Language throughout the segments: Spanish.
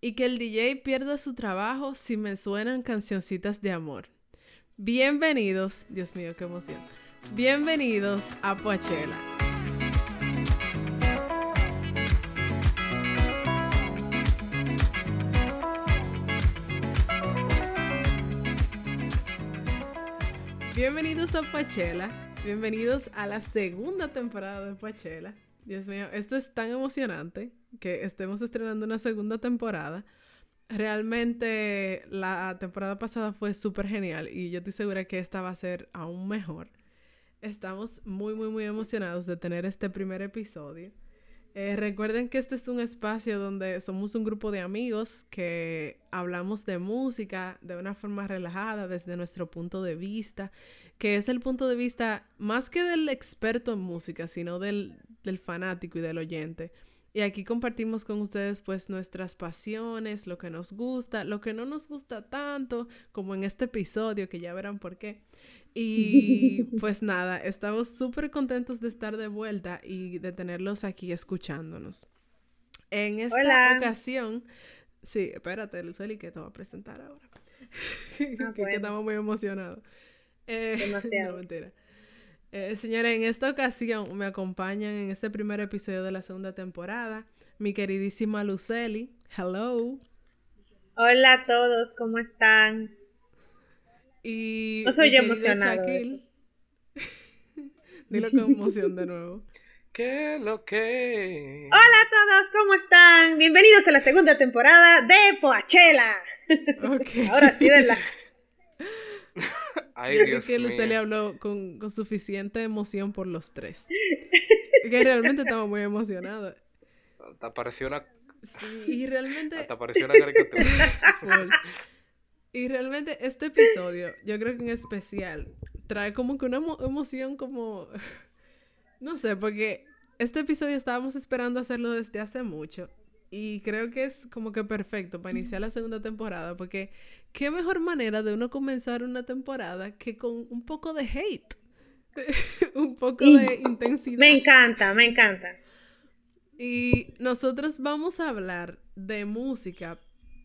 y que el DJ pierda su trabajo si me suenan cancioncitas de amor. Bienvenidos, Dios mío, qué emoción. Bienvenidos a Poachela. Bienvenidos a Poachela. Bienvenidos a la segunda temporada de Poachela. Dios mío, esto es tan emocionante que estemos estrenando una segunda temporada. Realmente la temporada pasada fue súper genial y yo estoy segura que esta va a ser aún mejor. Estamos muy, muy, muy emocionados de tener este primer episodio. Eh, recuerden que este es un espacio donde somos un grupo de amigos que hablamos de música de una forma relajada desde nuestro punto de vista, que es el punto de vista más que del experto en música, sino del, del fanático y del oyente. Y aquí compartimos con ustedes pues nuestras pasiones, lo que nos gusta, lo que no nos gusta tanto, como en este episodio, que ya verán por qué. Y pues nada, estamos súper contentos de estar de vuelta y de tenerlos aquí escuchándonos. En esta ocasión, sí, espérate, Luceli, que te voy a presentar ahora. Ah, que, estamos muy emocionados. Eh, Demasiado. No, mentira. Eh, señores, en esta ocasión me acompañan en este primer episodio de la segunda temporada mi queridísima Luceli. Hello. Hola a todos, ¿cómo están? Y no soy yo emocionado. Dilo con emoción de nuevo. ¿Qué lo que? Hola a todos, ¿cómo están? Bienvenidos a la segunda temporada de Poachela. Okay. Ahora sí, Dios que Lucely habló con, con, suficiente emoción por los tres. que realmente estamos muy emocionados. Te apareció una. Sí, y realmente. Te apareció una caricatura. y realmente este episodio, yo creo que en especial, trae como que una emoción como. No sé, porque este episodio estábamos esperando hacerlo desde hace mucho. Y creo que es como que perfecto para iniciar la segunda temporada, porque qué mejor manera de uno comenzar una temporada que con un poco de hate, un poco de intensidad. Me encanta, me encanta. Y nosotros vamos a hablar de música,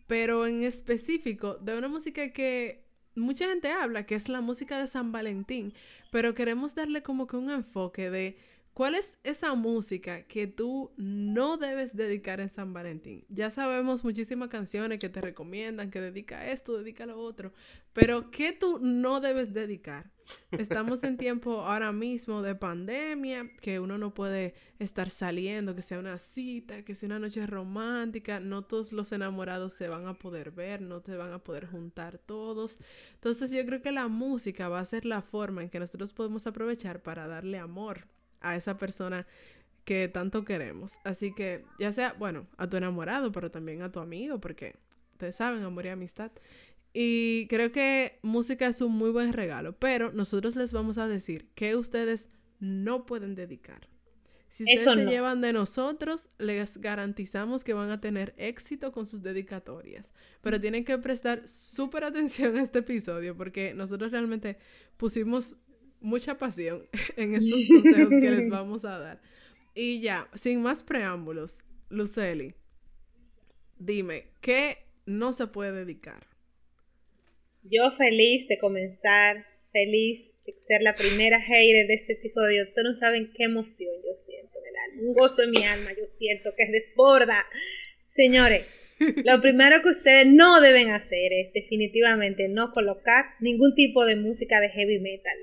pero en específico de una música que mucha gente habla, que es la música de San Valentín, pero queremos darle como que un enfoque de ¿Cuál es esa música que tú no debes dedicar en San Valentín? Ya sabemos muchísimas canciones que te recomiendan, que dedica esto, dedica lo otro, pero ¿qué tú no debes dedicar? Estamos en tiempo ahora mismo de pandemia, que uno no puede estar saliendo, que sea una cita, que sea una noche romántica, no todos los enamorados se van a poder ver, no te van a poder juntar todos. Entonces yo creo que la música va a ser la forma en que nosotros podemos aprovechar para darle amor a esa persona que tanto queremos. Así que ya sea, bueno, a tu enamorado, pero también a tu amigo, porque ustedes saben, amor y amistad. Y creo que música es un muy buen regalo, pero nosotros les vamos a decir que ustedes no pueden dedicar. Si ustedes se llevan de nosotros, les garantizamos que van a tener éxito con sus dedicatorias. Pero tienen que prestar súper atención a este episodio porque nosotros realmente pusimos mucha pasión en estos consejos que les vamos a dar. Y ya, sin más preámbulos, Luceli, dime, ¿qué no se puede dedicar? Yo feliz de comenzar, feliz de ser la primera hater de este episodio. Ustedes no saben qué emoción yo siento en el alma, un gozo en mi alma, yo siento que desborda. Señores, lo primero que ustedes no deben hacer es definitivamente no colocar ningún tipo de música de heavy metal.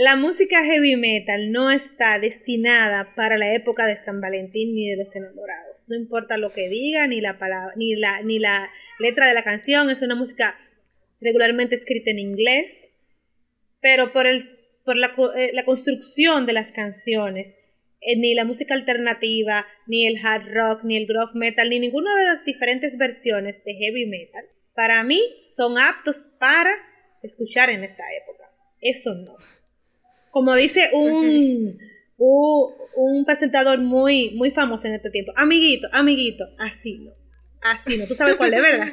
La música heavy metal no está destinada para la época de San Valentín ni de los enamorados. No importa lo que diga, ni la palabra, ni la, ni la letra de la canción, es una música regularmente escrita en inglés, pero por, el, por la, eh, la construcción de las canciones, eh, ni la música alternativa, ni el hard rock, ni el groove metal, ni ninguna de las diferentes versiones de heavy metal, para mí son aptos para escuchar en esta época. Eso no. Como dice un, un, presentador muy, muy famoso en este tiempo, amiguito, amiguito, así no, así no, tú sabes cuál es, ¿verdad?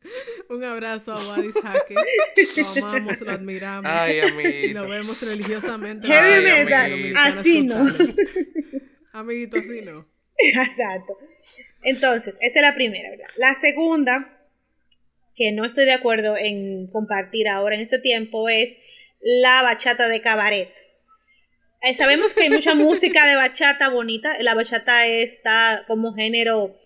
Un abrazo a Wadis Jaque. Lo amamos, lo admiramos. Ay, y amiguito. lo vemos religiosamente. Heavy metal, así no. Amiguito, así no. Exacto. Entonces, esa es la primera, ¿verdad? La segunda, que no estoy de acuerdo en compartir ahora en este tiempo, es la bachata de cabaret. Eh, sabemos que hay mucha música de bachata bonita. La bachata está como género,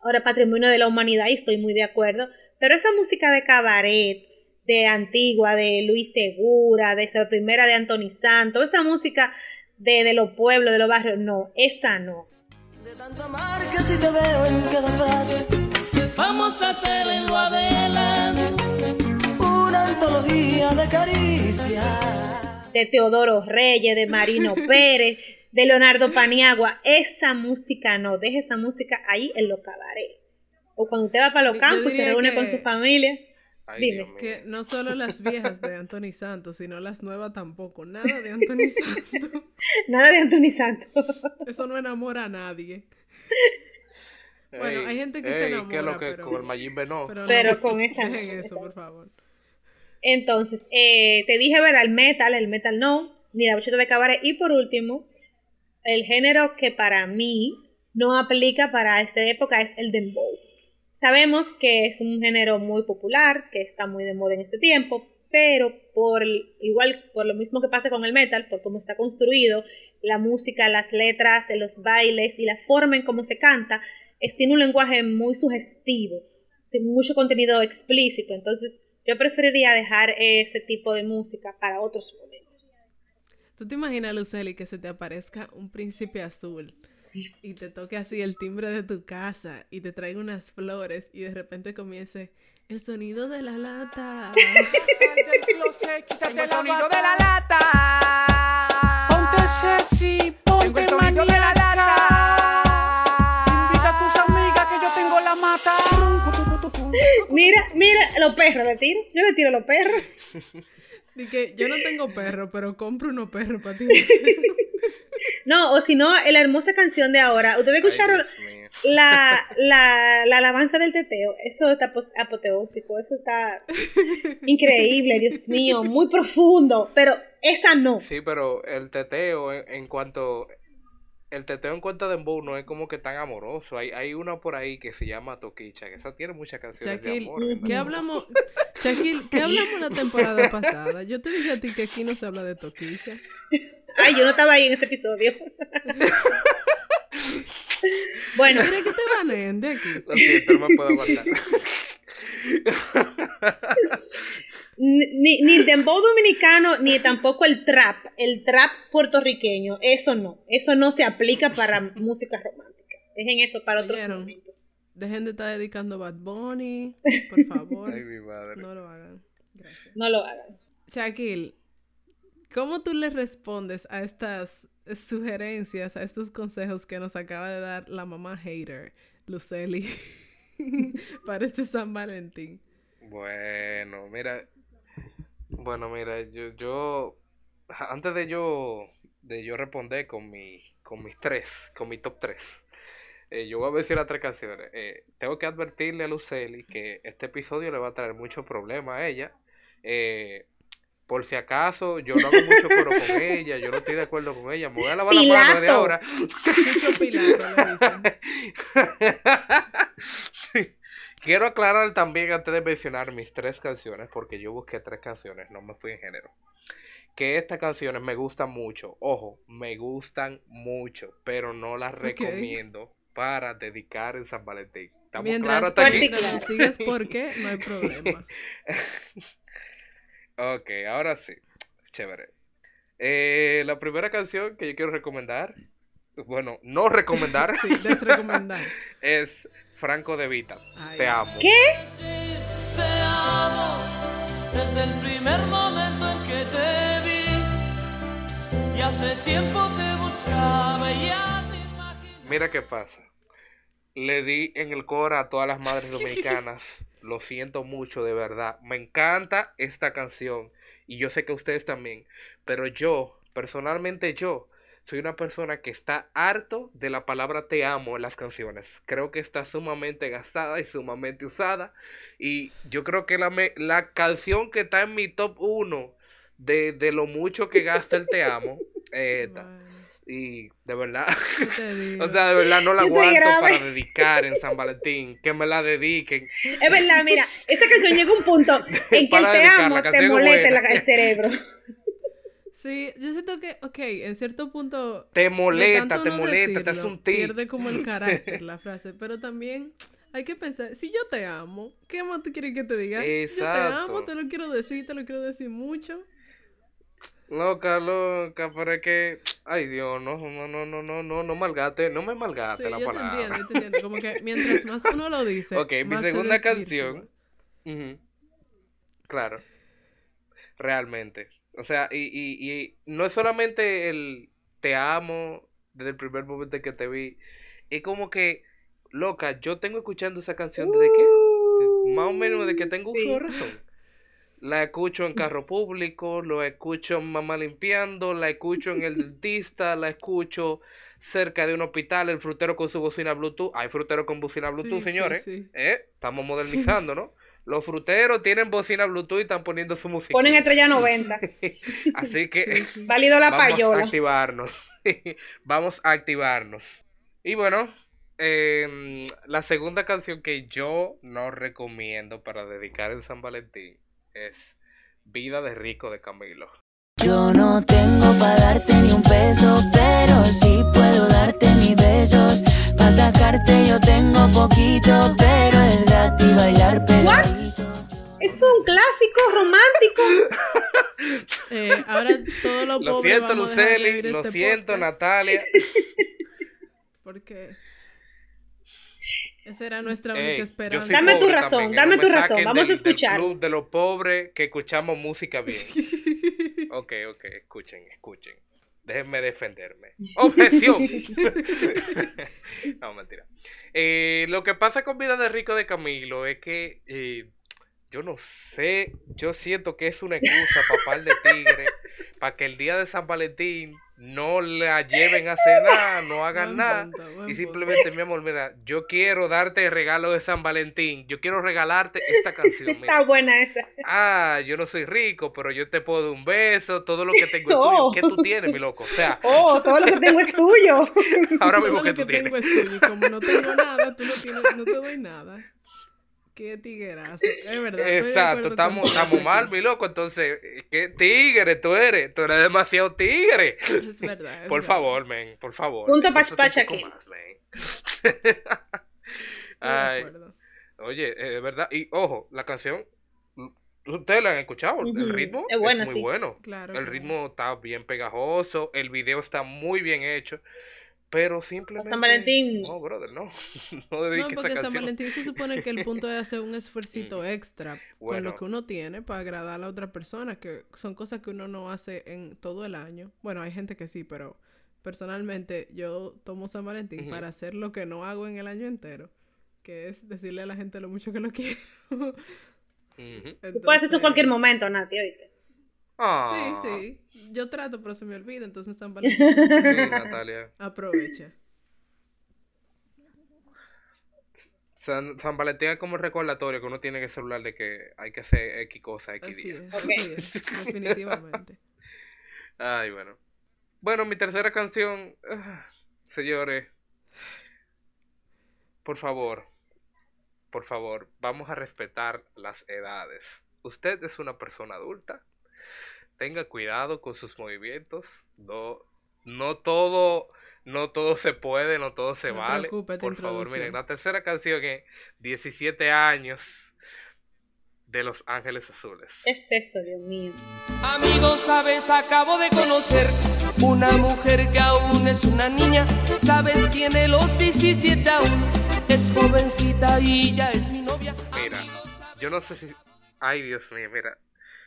ahora patrimonio de la humanidad y estoy muy de acuerdo. Pero esa música de cabaret, de Antigua, de Luis Segura, de esa primera de Anthony Santos, esa música de, de los pueblos, de los barrios, no, esa no. De tanto amar que si te veo en cada frase, Vamos a hacer en lo adelante. Antología de caricias. de Teodoro Reyes, de Marino Pérez, de Leonardo Paniagua. Esa música no, deje esa música ahí en los cabarets. O cuando usted va para los campos y se reúne que- con su familia. Ay, Dime. Que no solo las viejas de Anthony Santos, sino las nuevas tampoco. Nada de Anthony Santos. Nada de Anthony Santos. Eso no enamora a nadie. Bueno, hay gente que se enamora, ¿qué es lo que pero- con el no? Pero, no, Pero con esa Dejen eso, por favor. Entonces, eh, te dije, ¿verdad? El metal, el metal no, ni la bachata de cabaret. Y por último, el género que para mí no aplica para esta época es el dembow. Sabemos que es un género muy popular, que está muy de moda en este tiempo, pero por igual por lo mismo que pasa con el metal, por cómo está construido, la música, las letras, los bailes y la forma en cómo se canta, es, tiene un lenguaje muy sugestivo, de mucho contenido explícito, entonces yo preferiría dejar ese tipo de música para otros momentos. ¿Tú te imaginas, Luceli, que se te aparezca un príncipe azul y te toque así el timbre de tu casa y te traiga unas flores y de repente comience el sonido de la lata? Tengo el sonido de la lata. Ponte sexy, ponte el sonido de la lata. Mira, mira, los perros le tiro, yo le tiro los perros. Que yo no tengo perro, pero compro unos perros para ti. No, o si no, la hermosa canción de ahora, ¿ustedes escucharon la, la, la alabanza del teteo? Eso está apoteósico, eso está increíble, Dios mío, muy profundo, pero esa no. Sí, pero el teteo en, en cuanto el teteo en cuanto a dembow no es como que tan amoroso. Hay, hay una por ahí que se llama Toquicha, que esa tiene muchas canciones de amor. ¿qué hablamos? Shaquille, ¿qué hablamos la temporada pasada? Yo te dije a ti que aquí no se habla de toquilla. Ay, yo no estaba ahí en este episodio. bueno, ¿Quieres que te baneen de aquí? Lo siento, no me puedo aguantar. ni, ni el dembow dominicano, ni tampoco el trap, el trap puertorriqueño, eso no, eso no se aplica para música romántica. Dejen eso para otros momentos. Dejen de estar dedicando Bad Bunny, por favor. Ay, mi madre. No lo hagan. Gracias. No lo hagan. Shaquille, ¿cómo tú le respondes a estas sugerencias, a estos consejos que nos acaba de dar la mamá hater, Luceli, para este San Valentín? Bueno, mira. Bueno, mira, yo, yo antes de yo de yo responder con mi con mis tres, con mi top tres. eh, yo voy a decir las tres canciones. Eh, tengo que advertirle a Luceli que este episodio le va a traer muchos problemas a ella. Eh, por si acaso, yo no hago mucho coro con ella, yo no estoy de acuerdo con ella. Me voy a lavar la mano de Pilato. ahora. Pilato. Quiero aclarar también antes de mencionar mis tres canciones, porque yo busqué tres canciones, no me fui en género. Que estas canciones me gustan mucho, ojo, me gustan mucho, pero no las recomiendo para dedicar en San Valentín. ¿Estamos Mientras, claros hasta aquí? mientras por qué, no hay problema. Ok, ahora sí. Chévere. Eh, la primera canción que yo quiero recomendar, bueno, no recomendar, Sí, desrecomendar. es Franco de Vita. Ay. Te amo. ¿Qué? Te amo desde el primer momento en que te vi. Y hace tiempo te buscaba y ya te imaginé. Mira qué pasa. Le di en el coro a todas las madres dominicanas. Lo siento mucho, de verdad. Me encanta esta canción. Y yo sé que ustedes también. Pero yo, personalmente yo, soy una persona que está harto de la palabra te amo en las canciones. Creo que está sumamente gastada y sumamente usada. Y yo creo que la, me- la canción que está en mi top 1 de, de lo mucho que gasta el te amo, eh, esta. Y de verdad, o sea, de verdad no la aguanto para dedicar en San Valentín. Que me la dediquen. Es verdad, mira, esta canción llega a un punto en que el te amo te es molesta el cerebro. Sí, yo siento que, ok, en cierto punto... Te molesta, te no molesta, te hace decirlo, un tic. Pierde como el carácter la frase, pero también hay que pensar, si yo te amo, ¿qué más tú quieres que te diga? Yo te Exacto. amo, te lo quiero decir, te lo quiero decir mucho. Loca, loca, pero es que, ay Dios, no, no, no, no, no, no, no malgate, no me malgate Sí, la yo te palabra. entiendo, yo te entiendo. Como que mientras más uno lo dice. Ok, mi se segunda canción. Ujú. Claro. Realmente. O sea, y, y, y no es solamente el te amo desde el primer momento en que te vi. Es como que, loca, yo tengo escuchando esa canción desde que, más o menos de que tengo Sí. uso de razón. La escucho en carro público, lo escucho en mamá limpiando, la escucho en el dentista, la escucho cerca de un hospital, el frutero con su bocina Bluetooth. Hay frutero con bocina Bluetooth, sí, señores. sí. ¿Eh? Estamos modernizando, ¿no? Los fruteros tienen bocina Bluetooth y están poniendo su música. Ponen estrella 90. Así que. Válido la vamos a payola. activarnos. vamos a activarnos. Y bueno, em, la segunda canción que yo no recomiendo para dedicar en San Valentín es Vida de Rico de Camilo. Yo no tengo para darte ni un peso, sacarte yo tengo poquito, pero es gratis bailar pegadito. Es un clásico romántico. Eh, ahora todo lo Lo siento, vamos a dejar de Luceli, lo este siento, podcast, Natalia. Porque esa era nuestra Ey, única esperanza. Dame tu razón, también, dame no tu razón, vamos a del- del escuchar. club de los pobres que escuchamos música bien. Ok, ok, escuchen, escuchen. Déjenme defenderme. Objeción. no, mentira. Eh, lo que pasa con Vida de Rico de Camilo es que eh, yo no sé, yo siento que es una excusa para par de tigres, para que el día de San Valentín no la lleven a cenar, no hagan nada. Y simplemente, mi amor, mira, yo quiero darte el regalo de San Valentín. Yo quiero regalarte esta canción. Está Mira. buena esa. Ah, yo no soy rico, pero yo te puedo dar un beso. Todo lo que tengo es tuyo. ¿Qué tú tienes, mi loco? O sea, Oh, todo lo que tengo es tuyo. ahora mismo que que tú tienes. tengo es tuyo como no tengo nada, tú no tienes, no te doy nada. Qué tiguerazo. Es verdad. Exacto, estamos, mal, mi loco. Entonces, ¿qué tigre tú eres? Tú eres demasiado tigre. Es verdad. es Por verdad. favor, men, por favor. Punto esfuérzate pach, pach un poco aquí. más, men. Ay, acuerdo. Oye, eh, de verdad, y ojo, la canción, ustedes la han escuchado, el ritmo es muy sí. bueno. Claro, el claro. ritmo está bien pegajoso, el video está muy bien hecho, pero simplemente... San Valentín. No, brother, no. no No, dediques porque esa San. Valentín se supone que el punto es hacer un esfuercito extra con Bueno. lo que uno tiene para agradar a la otra persona, que son cosas que uno no hace en todo el año. Bueno, hay gente que sí, pero personalmente yo tomo San Valentín para hacer lo que no hago en el año entero, que es decirle a la gente lo mucho que lo quiero. Ujú. Tú puedes hacer eso en cualquier Entonces, momento, Nati, oíste. Ah, Sí, sí. Yo trato, pero se me olvida, entonces San Valentín Sí, Natalia. aprovecha. San, San Valentín es como el recordatorio que uno tiene en el celular de que hay que hacer X cosa, X Así día. es, Ok. así es, definitivamente. Ay, bueno. Bueno, mi tercera canción, ah, señores, por favor, por favor, vamos a respetar las edades. Usted es una persona adulta. Tenga cuidado con sus movimientos. No, no todo, no todo se puede, no todo se No vale. Por favor, miren, la tercera canción es 17 años de Los Ángeles Azules. ¿Qué es eso, Dios mío? Amigos, sabes, acabo de conocer una mujer que aún es una niña. Sabes, tiene los 17 aún. Es jovencita y ya es mi novia. Mira, Amigos, yo no sé si. Ay, Dios mío, mira.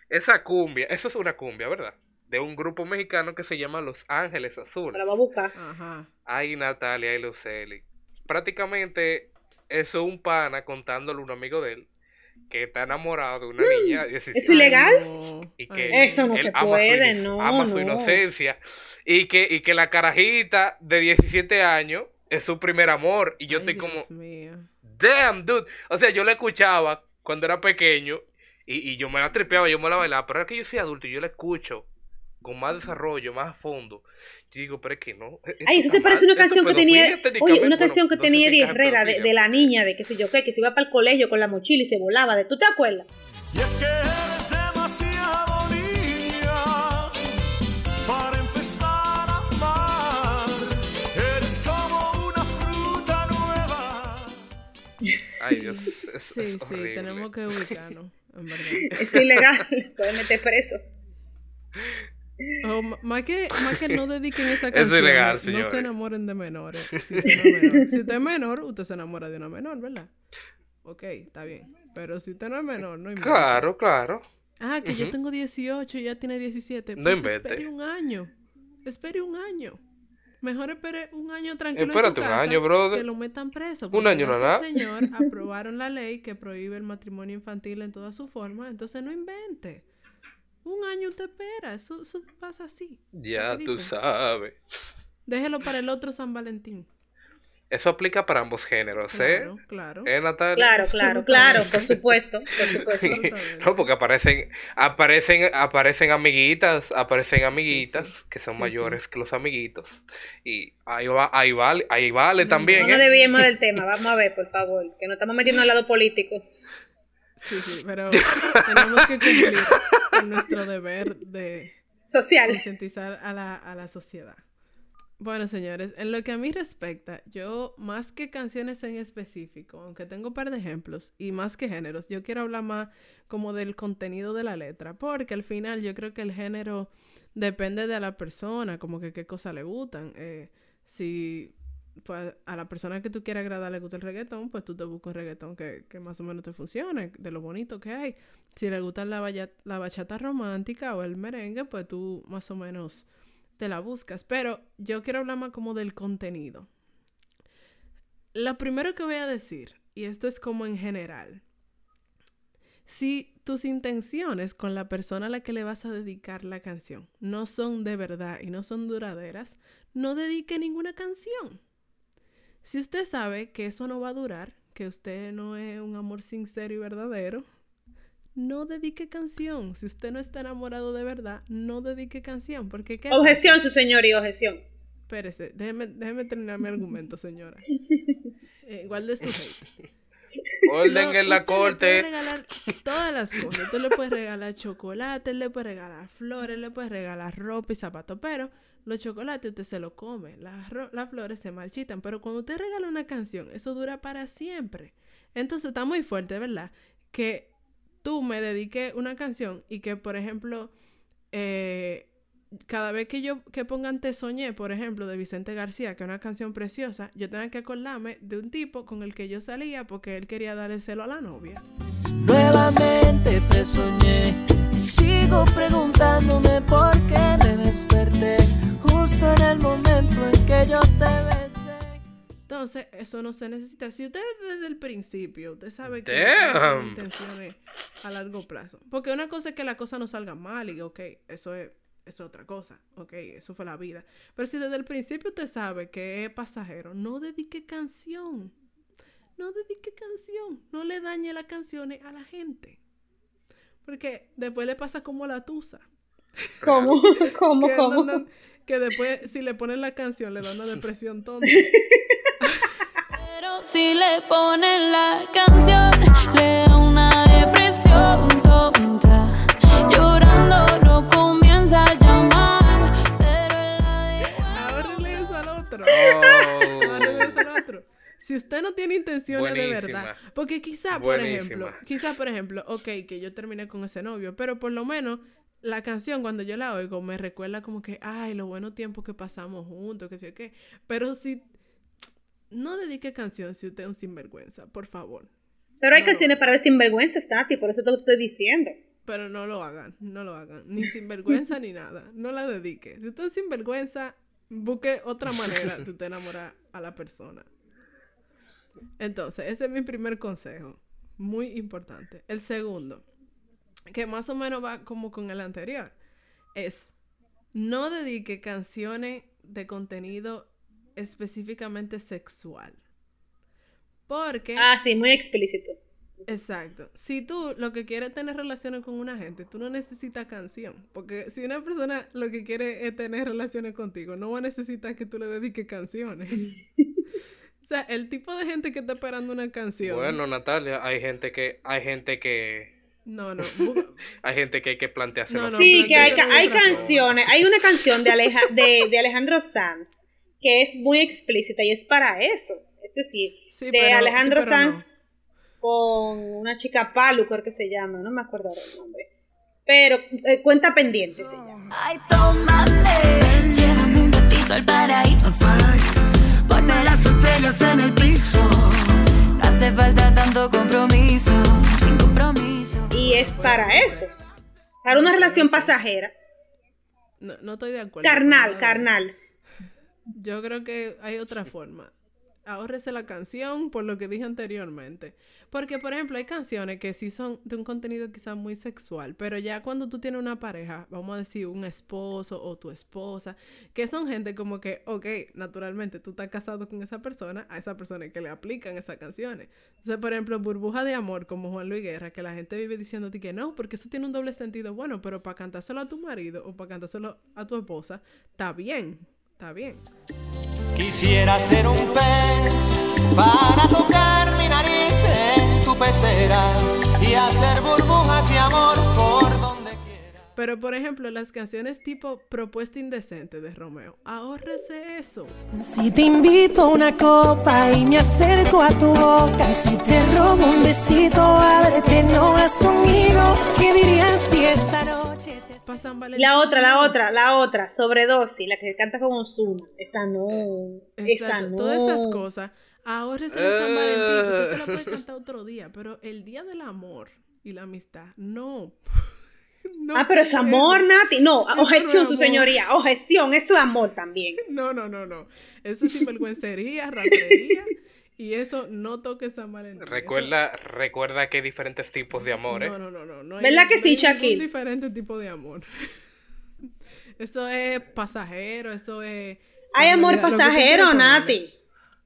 Esa cumbia, eso es una cumbia, ¿verdad? De un grupo mexicano que se llama Los Ángeles Azules. la va a buscar. Ajá. Ay, Natalia y Luceli. Prácticamente, eso es un pana contándole a un amigo de él que está enamorado de una niña de 16 ¿Eso es ilegal? Y que Ay, Eso no él se ama su puede, inoc- no, ama su no. inocencia y que, y que la carajita de 17 años es su primer amor y yo Ay, estoy como, Dios mío. damn, dude. O sea, yo la escuchaba cuando era pequeño y, y yo me la tripeaba, yo me la bailaba, pero ahora que yo soy adulto y yo la escucho con más desarrollo, más a fondo, yo digo, pero es que no. Ay, eso se parece a una canción que tenía, oye, una canción que tenía Eddie Herrera de, la niña, de qué sé yo qué, que se iba para el colegio con la mochila y se volaba. De, ¿Tú te acuerdas? Y es que eres demasiado niña para empezar a amar. Eres como una fruta nueva. Ay, Dios. Es, Sí, es sí, tenemos que ubicarnos, es ilegal, pueden meter preso. O ma- más que, más que no dediquen esa Es canción. ilegal, no señores. se enamoren de menores. Si usted, no es menor. Si usted es menor, usted se enamora de una menor, ¿verdad? Ok, está bien. Pero si usted no es menor, no invente. Claro, claro. Ah, que yo tengo 18 y ya tiene 17. No Pues invente. Espere un año. Espere un año. Mejor espere un año tranquilo. en su Espérate un casa año, brother. Que lo metan preso. Un año nada. señor aprobaron la ley que prohíbe el matrimonio infantil en toda su forma. Entonces no invente. Un año usted espera. Eso, eso pasa así. Ya tú sabes. Déjelo para el otro San Valentín. Eso aplica para ambos géneros, ¿eh? Claro, claro. ¿Eh, Natalia? Claro, claro, claro, por supuesto, por supuesto. No, porque aparecen, aparecen, aparecen amiguitas, aparecen amiguitas sí. que son Sí, mayores que los amiguitos. Y ahí va, ahí vale, ahí vale también, No nos ¿eh? desviemos del tema, vamos a ver, por favor, que nos estamos metiendo al lado político. Sí, sí, pero tenemos que cumplir con nuestro deber de Social. concientizar a la, a la sociedad. Bueno, señores, en lo que a mí respecta, yo más que canciones en específico, aunque tengo un par de ejemplos, y más que géneros, yo quiero hablar más como del contenido de la letra, porque al final yo creo que el género depende de la persona, como que qué cosas le gustan. Eh, si pues, a la persona que tú quieras agradar le gusta el reggaetón, pues tú te buscas un reggaetón que, que más o menos te funcione, de lo bonito que hay. Si le gusta la, la bachata romántica o el merengue, pues tú más o menos te la buscas. Pero yo quiero hablar más como del contenido. Lo primero que voy a decir, y esto es como en general, si tus intenciones con la persona a la que le vas a dedicar la canción no son de verdad y no son duraderas, no dedique ninguna canción. Si usted sabe que eso no va a durar, que usted no es un amor sincero y verdadero, no dedique canción. Si usted no está enamorado de verdad, no dedique canción. Porque ¿qué pasa? Objeción, su señoría, objeción. Espérese, déjeme, déjeme terminar mi argumento, señora. Eh, guarde su hate. Orden No, en la usted le puede corte. regalar todas las cosas. Usted le puede regalar chocolate, le puede regalar flores, le puede regalar ropa y zapatos. Pero los chocolates usted se los come. Las, las flores se marchitan. Pero cuando usted regala una canción, eso dura para siempre. Entonces está muy fuerte, ¿verdad? Que tú me dediques una canción y que, por ejemplo, eh, cada vez que yo que pongan Te Soñé, por ejemplo, de Vicente García, que es una canción preciosa, yo tenga que acordarme de un tipo con el que yo salía porque él quería darle celo a la novia. Nuevamente te soñé y sigo preguntándome por qué me desperté justo en el momento en que yo te besé. Entonces, eso no se necesita. Si usted desde el principio, usted sabe que Damn. no tiene intenciones a largo plazo. Porque una cosa es que la cosa no salga mal y, ok, eso es, eso es otra cosa. Ok, eso fue la vida. Pero si desde el principio usted sabe que es pasajero, no dedique canción. No dedique canción. No le dañe las canciones a la gente. Porque después le pasa como a la tusa. ¿Cómo? ¿Cómo? Que, ¿Cómo? que después, si le ponen la canción, le da una depresión tonta. Si le ponen la canción, le da una depresión tonta. Llorando no comienza a llamar, pero la deja. Ahora al otro. Ahora al otro. Si usted no tiene intenciones de verdad, porque quizá, por Buenísima. ejemplo, quizá, por ejemplo, ok, que yo terminé con ese novio, pero por lo menos la canción cuando yo la oigo me recuerda como que, ay, los buenos tiempos que pasamos juntos, que sé yo qué. Pero si, no dedique canción si usted es un sinvergüenza, por favor. Pero hay No. canciones para ver sinvergüenza, Tati, por eso te lo estoy diciendo. Pero no lo hagan, no lo hagan. Ni sinvergüenza ni nada. No la dedique. Si usted es sinvergüenza, busque otra manera de usted enamorar a la persona. Entonces, ese es mi primer consejo. Muy importante. El segundo, que más o menos va como con el anterior, es no dedique canciones de contenido específicamente sexual. Porque, Ah, sí, muy explícito. exacto, si tú lo que quieres es tener relaciones con una gente, tú no necesitas canción. Porque si una persona lo que quiere es tener relaciones contigo, no va a necesitar que tú le dediques canciones. o sea, el tipo de gente que está esperando una canción. Bueno, Natalia, hay gente que, hay gente que, No, no. hay gente que hay que plantearse No, no, Sí, que hay, hay canciones. Hay una canción de, Aleja, de, de Alejandro Sanz que es muy explícita y es para eso. Es decir, Sí, de pero- Alejandro sí, Sanz no. con una chica Palu, creo que se llama, no me acuerdo ahora el nombre. Pero eh, cuenta pendiente se llama. Ay, tómame, llévame un ratito al paraíso. Ponme las estrellas en el piso. No hace falta tanto compromiso, sin compromiso. Y es para eso. Para una relación pasajera. No, no estoy de acuerdo. Carnal, carnal. Yo creo que hay otra forma. Ahórrese la canción por lo que dije anteriormente. Porque, por ejemplo, hay canciones que sí son de un contenido quizás muy sexual, pero ya cuando tú tienes una pareja, vamos a decir un esposo o tu esposa, que son gente como que, ok, naturalmente tú estás casado con esa persona, a esa persona hay que le aplican esas canciones. Entonces, por ejemplo, Burbuja de Amor, como Juan Luis Guerra, que la gente vive diciéndote que no, porque eso tiene un doble sentido. Bueno, pero para cantárselo a tu marido o para cantárselo a tu esposa, está bien, está bien. Quisiera ser un pez para tocar Pero, por ejemplo, las canciones tipo Propuesta Indecente de Romeo, ahórrese eso. Si te invito a una copa y me acerco a tu boca, si te robo un besito, ábrete, no vas conmigo. ¿Qué dirías si esta noche te Pa' San Valentín. La otra, la otra, la otra, sobredosis, la que canta con Ozuna. Esa no. Esa Exacto, no. Todas esas cosas. Ahórrese de San Valentín. Usted se la puede cantar otro día, pero el día del amor y la amistad, no. No ah, pero es amor. Nati. No, Eso no objeción, su señoría. Objeción, eso es amor también. No, no, no, no. Eso es sinvergüencería, ratería. Y eso no toque San Valentín. Eso- Recuerda, recuerda que hay diferentes tipos de amor, ¿eh? No, no, no, no. no hay ¿Verdad que no sí, hay Shaquille? diferente tipo de amor. Eso es pasajero, eso es... Hay amor lo pasajero. Nati.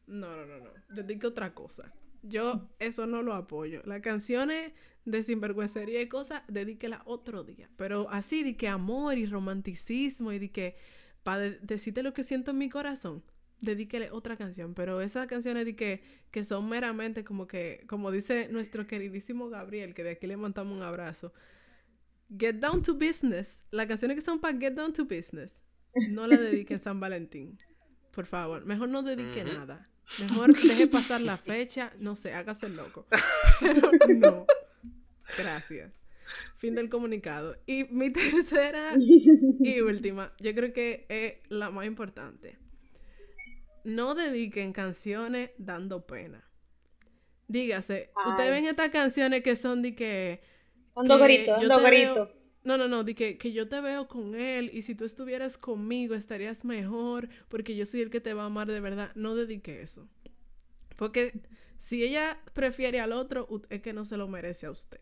No, no, no, no. Dedique otra cosa. Yo eso no lo apoyo. Las canciones de sinvergüencería y cosas, dedíquela otro día. Pero así de que amor y romanticismo y de que para decirte lo que siento en mi corazón, dedíquele otra canción. Pero esas canciones de que, que son meramente como que, como dice nuestro queridísimo Gabriel, que de aquí le montamos un abrazo. Get down to business. Las canciones que son para get down to business, no la dediquen San Valentín. Por favor, mejor no dedique nada. Mejor deje pasar la fecha, no sé, hágase el loco. Pero no. Gracias. Fin del comunicado. Y mi tercera y última, yo creo que es la más importante. No dediquen canciones dando pena. Dígase, ustedes ven estas canciones que son de que... Ando que grito, yo ando te grito. veo- No, no, no, de que, que yo te veo con él y si tú estuvieras conmigo estarías mejor porque yo soy el que te va a amar de verdad. No dedique eso. Porque si ella prefiere al otro, es que no se lo merece a usted.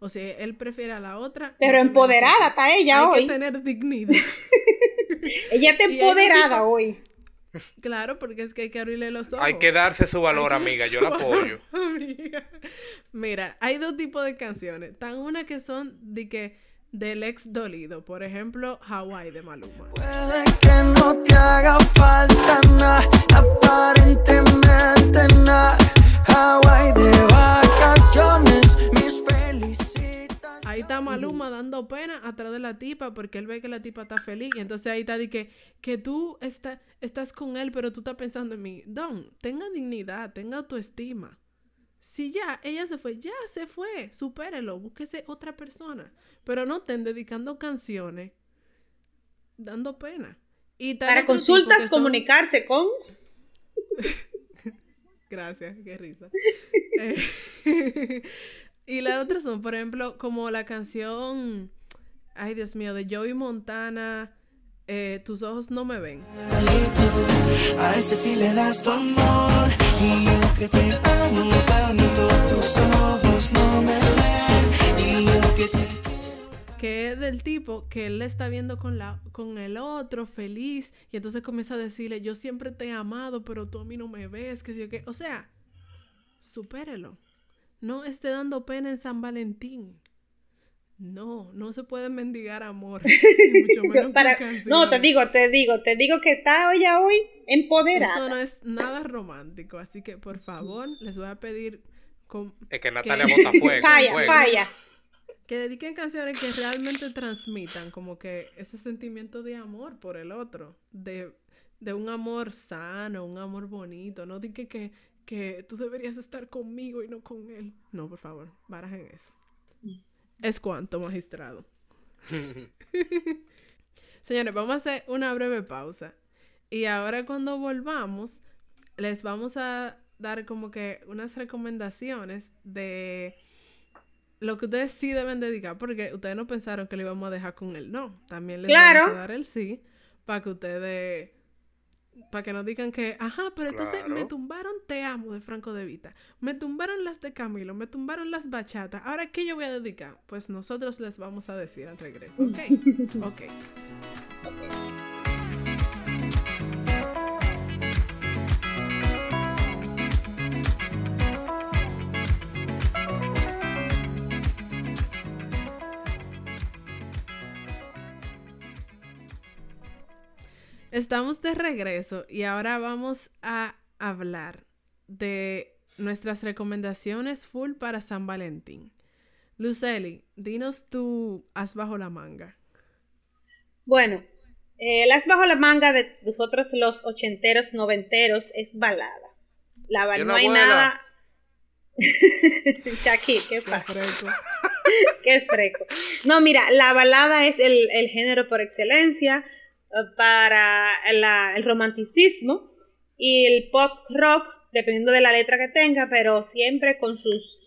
O si él prefiere a la otra. Pero empoderada está ella Hay hoy. que tener dignidad. Ella está hay empoderada hoy. claro, porque es que hay que abrirle los ojos. Hay que darse su valor, Hay amiga. Yo la apoyo. valor, amiga. Mira, hay dos tipos de canciones. Están una que son de que del ex dolido. Por ejemplo, Hawaii de Maluma. Puede que no te haga falta nada, aparentemente nada. Hawaii de está Maluma dando pena atrás de la tipa porque él ve que la tipa está feliz. Y entonces ahí está de que, que tú está- estás con él, pero tú estás pensando en mí. Don, tenga dignidad, tenga autoestima. Si ya ella se fue, ya se fue, supérelo, búsquese otra persona. Pero no estén dedicando canciones dando pena. Y Para consultas, son- comunicarse con. Gracias, qué risa. Eh, y las otras son, por ejemplo, como la canción, ay Dios mío, de Joey Montana, eh, Tus ojos no me ven. A ese sí le das tu amor. Y aunque te amo tanto, tus ojos no me ven. Y te que es del tipo que él le está viendo con, la, con el otro feliz y entonces comienza a decirle, yo siempre te he amado, pero tú a mí no me ves, que yo qué. O sea, supérelo. No esté dando pena en San Valentín. No, no se puede mendigar amor. y mucho menos con Para- no, te digo, te digo, te digo que está hoy a hoy empoderada. Eso no es nada romántico, así que por favor les voy a pedir con- Es que Natalia bota fuego. falla, fuego. falla. que dediquen canciones que realmente transmitan como que ese sentimiento de amor por el otro, de, de un amor sano, un amor bonito, no de que, que, que tú deberías estar conmigo y no con él. No, por favor, barajen eso. Es cuanto, magistrado. Señores, vamos a hacer una breve pausa. Y ahora cuando volvamos, les vamos a dar como que unas recomendaciones de lo que ustedes sí deben dedicar, porque ustedes no pensaron que le íbamos a dejar con el no. También les Claro. vamos a dar el sí, para que ustedes, para que no digan que, ajá, pero entonces me tumbaron Te Amo de Franco de Vita, me tumbaron las de Camilo, me tumbaron las bachatas, ahora ¿qué yo voy a dedicar? Pues nosotros les vamos a decir al regreso, ¿ok? ok. Estamos de regreso y ahora vamos a hablar de nuestras recomendaciones full para San Valentín. Luceli, dinos tu as bajo la manga. Bueno, eh, las bajo la manga de nosotros los ochenteros, noventeros es balada. La ba- Sí, no hay nada. Shakir, ¿qué Qué pasa? fresco. Qué freco. No, mira, la balada es el, el género por excelencia para la- el romanticismo y el pop rock, dependiendo de la letra que tenga, pero siempre con sus,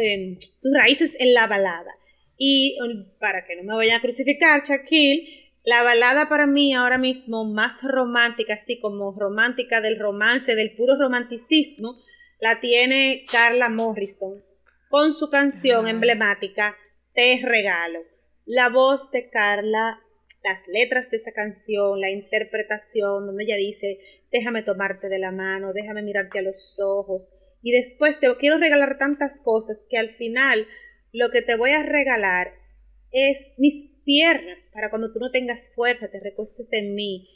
eh, sus raíces en la balada. Y eh, para que no me vayan a crucificar, Shaquille, la balada para mí ahora mismo más romántica, así como romántica del romance, del puro romanticismo, la tiene Carla Morrison con su canción emblemática Te regalo. La voz de Carla, las letras de esa canción, la interpretación donde ella dice, déjame tomarte de la mano, déjame mirarte a los ojos y después te quiero regalar tantas cosas que al final lo que te voy a regalar es mis piernas para cuando tú no tengas fuerza te recuestes en mí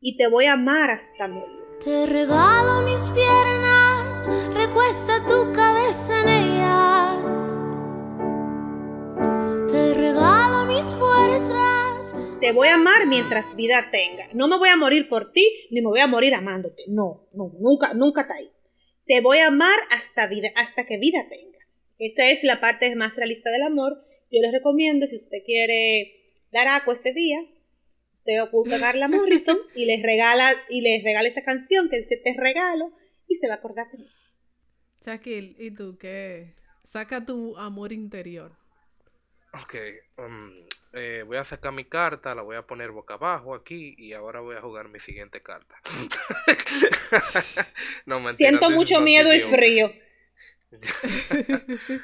y te voy a amar hasta morir. Te regalo mis piernas, recuesta tu cabeza en ellas. Te regalo mis fuerzas. Te voy a amar mientras vida tenga. No me voy a morir por ti, ni me voy a morir amándote. No, no, nunca, nunca está ahí. Te voy a amar hasta vida, hasta que vida tenga. Esa es la parte más realista del amor. Yo les recomiendo, si usted quiere dar agua este día, usted busca a Carla Morrison y les regala, y les regala esa canción que dice te regalo y se va a acordar de mí. Shaquille, ¿y tú qué? Saca tu amor interior. Ok, um, eh, voy a sacar mi carta, la voy a poner boca abajo aquí y ahora voy a jugar mi siguiente carta. no, mentira, Siento mucho miedo y frío.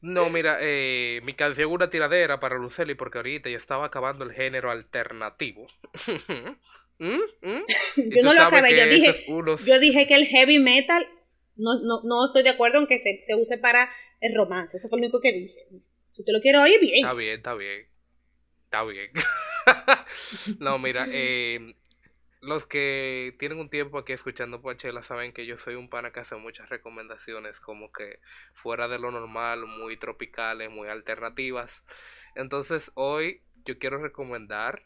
No, mira, eh, mi canción es una tiradera para Luceli porque ahorita ya estaba acabando el género alternativo. ¿Mm? ¿Mm? Yo no lo acabé, yo dije, unos- yo dije que el heavy metal no, no, no estoy de acuerdo en que se, se use para el romance. Eso fue lo único que dije. Si te lo quiero oír, bien. Está bien, está bien. Está bien. no, mira, eh, los que tienen un tiempo aquí escuchando Poachela saben que yo soy un pana que hace muchas recomendaciones como que fuera de lo normal, muy tropicales, muy alternativas. Entonces hoy yo quiero recomendar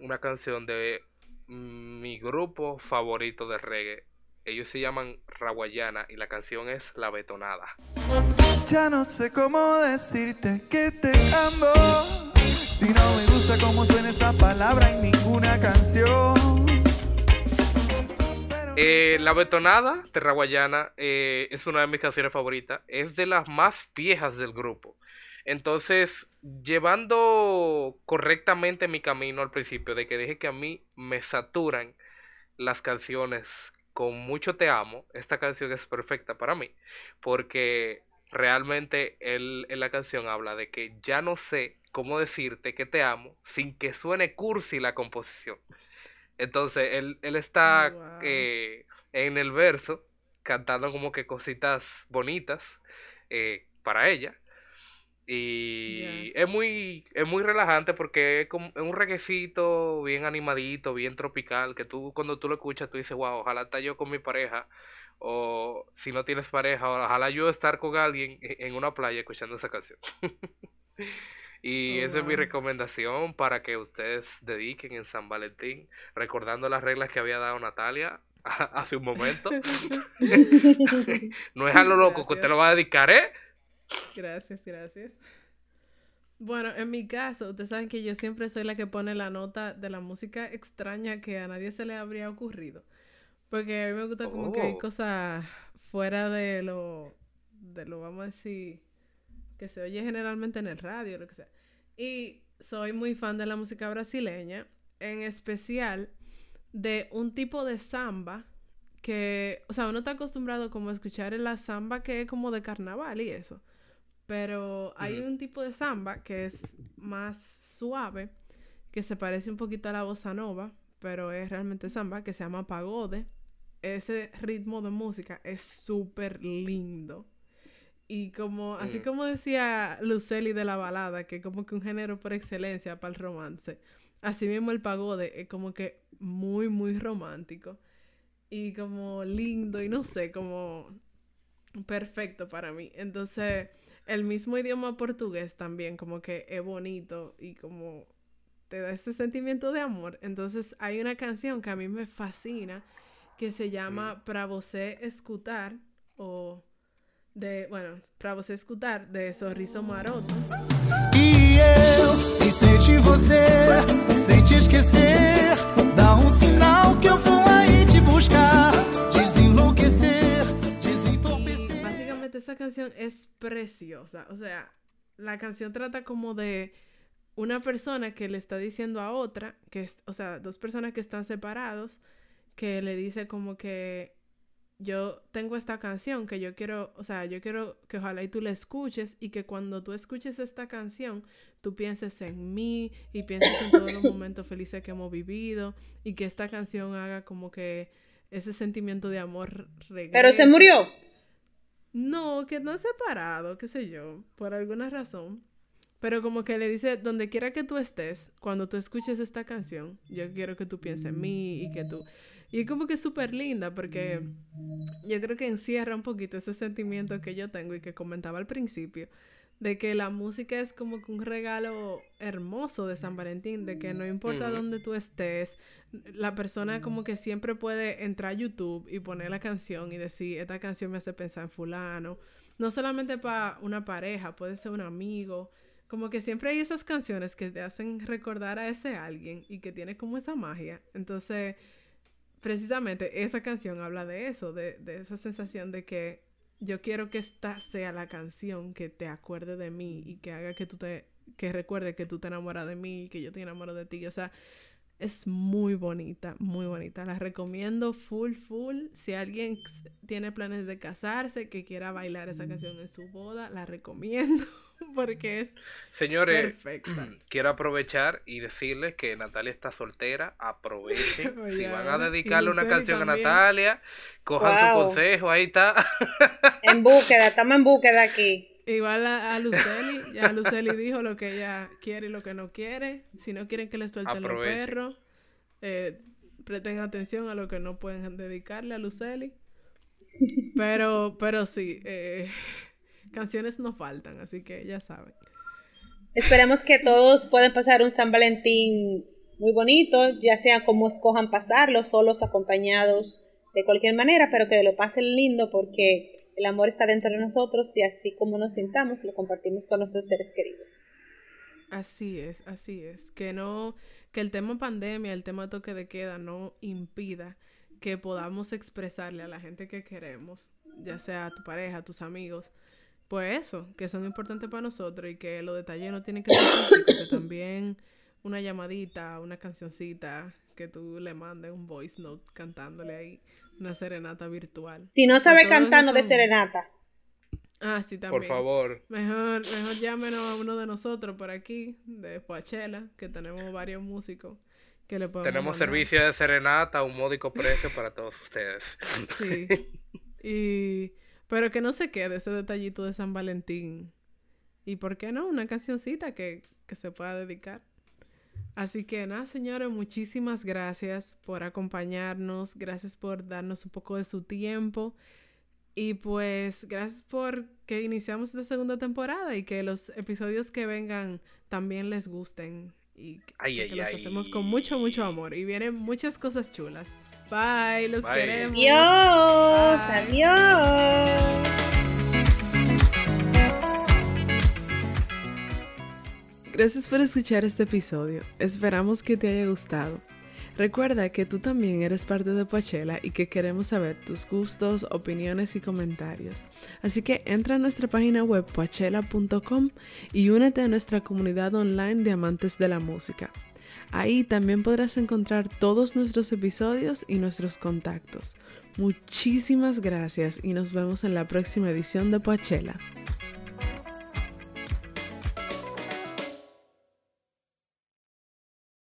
una canción de mi grupo favorito de reggae. Ellos se llaman Rawayana y la canción es La Betonada. Ya no sé cómo decirte que te amo. Si no me gusta cómo suena esa palabra en ninguna canción. Eh, la Betonada de Raguayana eh, es una de mis canciones favoritas. Es de las más viejas del grupo. Entonces, llevando correctamente mi camino al principio, de que dije que a mí me saturan las canciones con mucho te amo, esta canción es perfecta para mí, porque realmente él en la canción habla de que ya no sé cómo decirte que te amo sin que suene cursi la composición. Entonces, él, él está Oh, wow. eh, en el verso cantando como que cositas bonitas eh, para ella. Y es muy es muy relajante porque es, como, es un reguecito bien animadito, bien tropical, que tú cuando tú lo escuchas tú dices, wow, ojalá estar yo con mi pareja, o si no tienes pareja, ojalá yo estar con alguien e- en una playa escuchando esa canción. y Oh, esa es mi recomendación para que ustedes dediquen en San Valentín, recordando las reglas que había dado Natalia hace un momento. no es a lo loco que usted lo va a dedicar, ¿eh? Gracias, gracias. Bueno, en mi caso, ustedes saben que yo siempre soy la que pone la nota de la música extraña que a nadie se le habría ocurrido. Porque a mí me gusta como que hay Oh. cosas fuera de lo, de lo, vamos a decir, que se oye generalmente en el radio, lo que sea. Y soy muy fan de la música brasileña, en especial de un tipo de samba que, o sea, uno está acostumbrado como a escuchar la samba que es como de carnaval y eso. Pero hay un tipo de samba que es más suave, que se parece un poquito a la bossa nova, pero es realmente samba, que se llama pagode. Ese ritmo de música es súper lindo. Y como, así Mm. como decía Luceli de la balada, que como que un género por excelencia para el romance. Así mismo el pagode es como que muy, muy romántico. Y como lindo y no sé, como perfecto para mí. Entonces, el mismo idioma portugués también como que es bonito y como te da ese sentimiento de amor. Entonces, hay una canción que a mí me fascina que se llama Pra você escutar o de, bueno, Pra você escutar de Sorriso Maroto. E eu, e sente você, sem te esquecer. Dá um sinal que eu vou aí te buscar. Desenlouquecer, desentorpecer. Básicamente esa canción es preciosa. O sea, la canción trata como de una persona que le está diciendo a otra, que es, o sea, dos personas que están separados, que le dice como que yo tengo esta canción que yo quiero, o sea, yo quiero que ojalá y tú la escuches y que cuando tú escuches esta canción, tú pienses en mí y pienses en todos los momentos felices que hemos vivido y que esta canción haga como que ese sentimiento de amor regrese. Pero se murió. No, que no separado, qué sé yo, por alguna razón. Pero como que le dice, donde quiera que tú estés, cuando tú escuches esta canción, yo quiero que tú pienses en mí y que tú... Y es como que súper linda porque yo creo que encierra un poquito ese sentimiento que yo tengo y que comentaba al principio, de que la música es como que un regalo hermoso de San Valentín, de que no importa Ujú. dónde tú estés, la persona como que siempre puede entrar a YouTube y poner la canción y decir, esta canción me hace pensar en fulano. No solamente para una pareja, puede ser un amigo. Como que siempre hay esas canciones que te hacen recordar a ese alguien y que tiene como esa magia. Entonces, precisamente esa canción habla de eso, de, de esa sensación de que yo quiero que esta sea la canción que te acuerde de mí y que haga que tú te, que recuerde que tú te enamoras de mí y que yo te enamoro de ti. O sea, es muy bonita, muy bonita. La recomiendo full, full. Si alguien tiene planes de casarse, que quiera bailar esa canción en su boda, la recomiendo porque es Señores, perfecta. quiero aprovechar y decirles que Natalia está soltera. Aprovechen. Oye, si van a dedicarle una canción a. Natalia, cojan su consejo. Ahí está. En búsqueda, estamos en búsqueda aquí. Igual a, a Luceli, ya Luceli dijo lo que ella quiere y lo que no quiere. Si no quieren que le suelten los perros, eh, presten atención a lo que no pueden dedicarle a Luceli. Pero, pero sí, eh, canciones no faltan, así que ya saben. Esperemos que todos puedan pasar un San Valentín muy bonito, ya sea como escojan pasarlo, solos, acompañados, de cualquier manera, pero que lo pasen lindo porque el amor está dentro de nosotros y así como nos sintamos, lo compartimos con nuestros seres queridos. Así es, así es. Que no, que el tema pandemia, el tema toque de queda no impida que podamos expresarle a la gente que queremos, ya sea a tu pareja, a tus amigos, pues eso, que son importantes para nosotros y que los detalles no tienen que ser físicos, que también una llamadita, una cancioncita, que tú le mandes un voice note cantándole ahí, una serenata virtual. Si no sabe cantar, no de serenata. Ah, sí, también. Por favor. Mejor, mejor llámenos a uno de nosotros por aquí, de Poachela, que tenemos varios músicos que le podemos Tenemos mandar. servicio de serenata a un módico precio para todos ustedes. Sí. Y... Pero que no se quede ese detallito de San Valentín. Y por qué no, una cancioncita que, que se pueda dedicar. Así que nada, señores, muchísimas gracias por acompañarnos, gracias por darnos un poco de su tiempo y pues gracias por que iniciamos esta segunda temporada y que los episodios que vengan también les gusten y que, Ay, que ay, los ay. hacemos con mucho, mucho amor y vienen muchas cosas chulas. Bye, los Bye. queremos. Adiós, Bye. adiós. Gracias por escuchar este episodio. Esperamos que te haya gustado. Recuerda que tú también eres parte de Poachella y que queremos saber tus gustos, opiniones y comentarios. Así que entra a nuestra página web poachella.com y únete a nuestra comunidad online de amantes de la música. Ahí también podrás encontrar todos nuestros episodios y nuestros contactos. Muchísimas gracias y nos vemos en la próxima edición de Poachella.